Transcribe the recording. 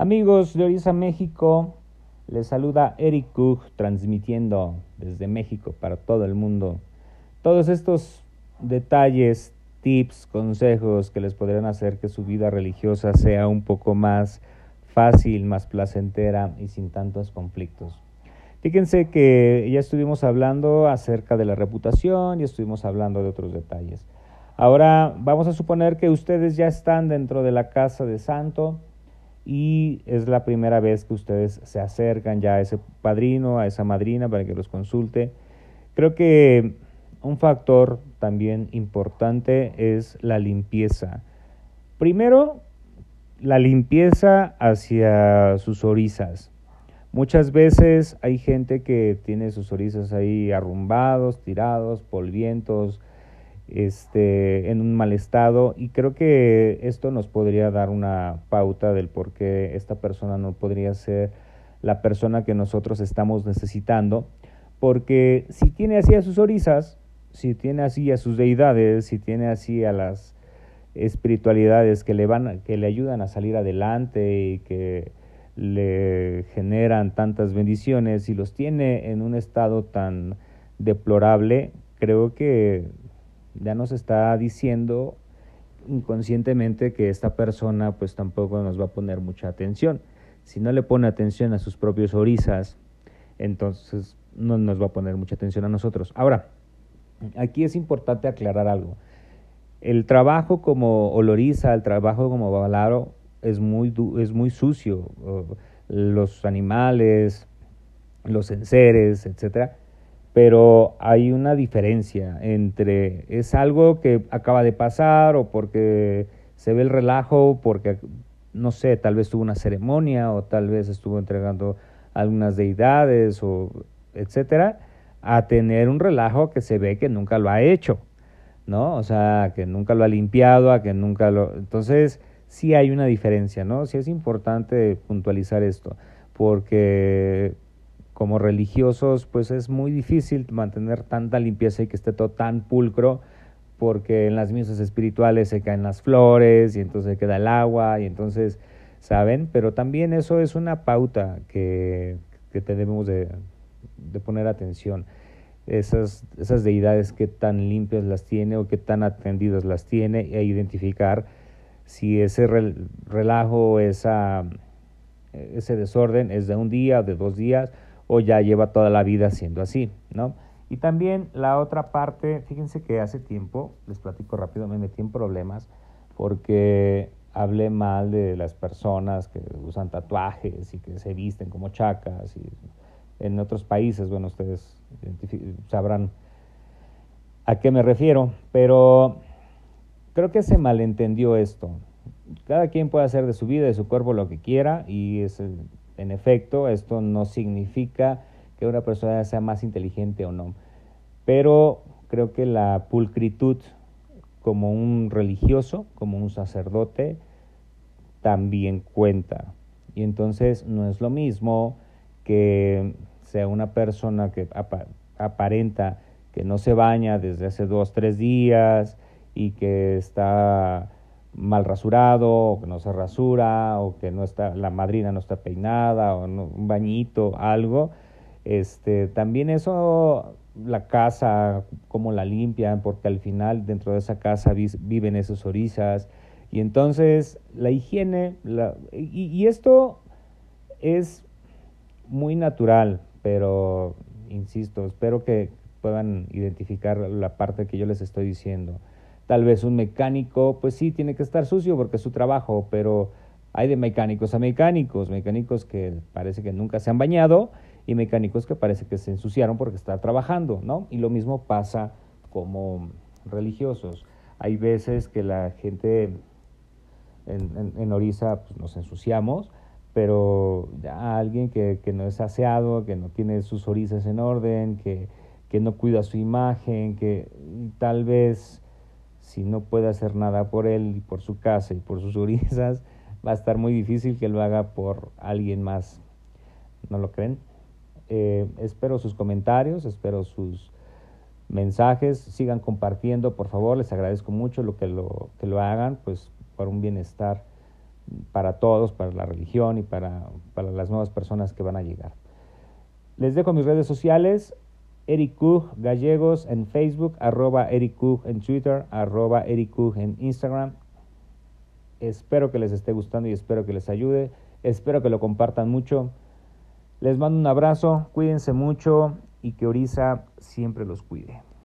Amigos de Orisa México, les saluda Eric Cook transmitiendo desde México para todo el mundo todos estos detalles, tips, consejos que les podrían hacer que su vida religiosa sea un poco más fácil, más placentera y sin tantos conflictos. Fíjense que ya estuvimos hablando acerca de la reputación y estuvimos hablando de otros detalles. Ahora vamos a suponer que ustedes ya están dentro de la casa de santo y es la primera vez que ustedes se acercan ya a ese padrino, a esa madrina para que los consulte. Creo que un factor también importante es la limpieza. Primero, la limpieza hacia sus orizas. Muchas veces hay gente que tiene sus orizas ahí arrumbados, tirados, polvientos, este, en un mal estado y creo que esto nos podría dar una pauta del por qué esta persona no podría ser la persona que nosotros estamos necesitando, porque si tiene así a sus orizas, si tiene así a sus deidades, si tiene así a las espiritualidades que le van que le ayudan a salir adelante y que le generan tantas bendiciones y los tiene en un estado tan deplorable, creo que ya nos está diciendo inconscientemente que esta persona pues tampoco nos va a poner mucha atención. Si no le pone atención a sus propios orisas, entonces no nos va a poner mucha atención a nosotros. Ahora, aquí es importante aclarar algo. El trabajo como oloriza, el trabajo como balaro es muy, es muy sucio. Los animales, los enseres, etcétera, pero hay una diferencia entre es algo que acaba de pasar o porque se ve el relajo, porque no sé, tal vez tuvo una ceremonia o tal vez estuvo entregando algunas deidades o etcétera, a tener un relajo que se ve que nunca lo ha hecho, ¿no? O sea, que nunca lo ha limpiado, a que nunca lo entonces sí hay una diferencia, ¿no? Sí es importante puntualizar esto, porque como religiosos, pues es muy difícil mantener tanta limpieza y que esté todo tan pulcro, porque en las misas espirituales se caen las flores y entonces queda el agua y entonces, ¿saben? Pero también eso es una pauta que, que debemos de, de, poner atención. Esas, esas deidades que tan limpias las tiene o que tan atendidas las tiene e identificar si ese relajo, esa, ese desorden es de un día o de dos días o ya lleva toda la vida siendo así, ¿no? Y también la otra parte, fíjense que hace tiempo, les platico rápido, me metí en problemas porque hablé mal de las personas que usan tatuajes y que se visten como chacas y en otros países, bueno, ustedes sabrán a qué me refiero, pero creo que se malentendió esto. Cada quien puede hacer de su vida, de su cuerpo lo que quiera y es en efecto, esto no significa que una persona sea más inteligente o no, pero creo que la pulcritud como un religioso, como un sacerdote, también cuenta. Y entonces no es lo mismo que sea una persona que aparenta que no se baña desde hace dos, tres días y que está mal rasurado, o que no se rasura, o que no está, la madrina no está peinada, o un bañito, algo. Este, también eso, la casa, cómo la limpian, porque al final dentro de esa casa viven esos orizas. Y entonces la higiene, la, y esto es muy natural, pero insisto, espero que puedan identificar la parte que yo les estoy diciendo. Tal vez un mecánico, pues sí, tiene que estar sucio porque es su trabajo, pero hay de mecánicos a mecánicos, mecánicos que parece que nunca se han bañado y mecánicos que parece que se ensuciaron porque están trabajando, ¿no? Y lo mismo pasa como religiosos. Hay veces que la gente en, en, Orisa pues, nos ensuciamos, pero ya alguien que, que, no es aseado, que no tiene sus orizas en orden, que, que no cuida su imagen, que tal vez si no puede hacer nada por él y por su casa y por sus orizas, va a estar muy difícil que lo haga por alguien más. ¿No lo creen? Eh, espero sus comentarios, espero sus mensajes, sigan compartiendo, por favor, les agradezco mucho lo que lo, que lo hagan, pues por un bienestar para todos, para la religión y para, para las nuevas personas que van a llegar. Les dejo mis redes sociales, Eric Gallegos en Facebook, arroba Eric en Twitter, arroba Eric en Instagram. Espero que les esté gustando y espero que les ayude. Espero que lo compartan mucho. Les mando un abrazo, cuídense mucho y que Orisa siempre los cuide.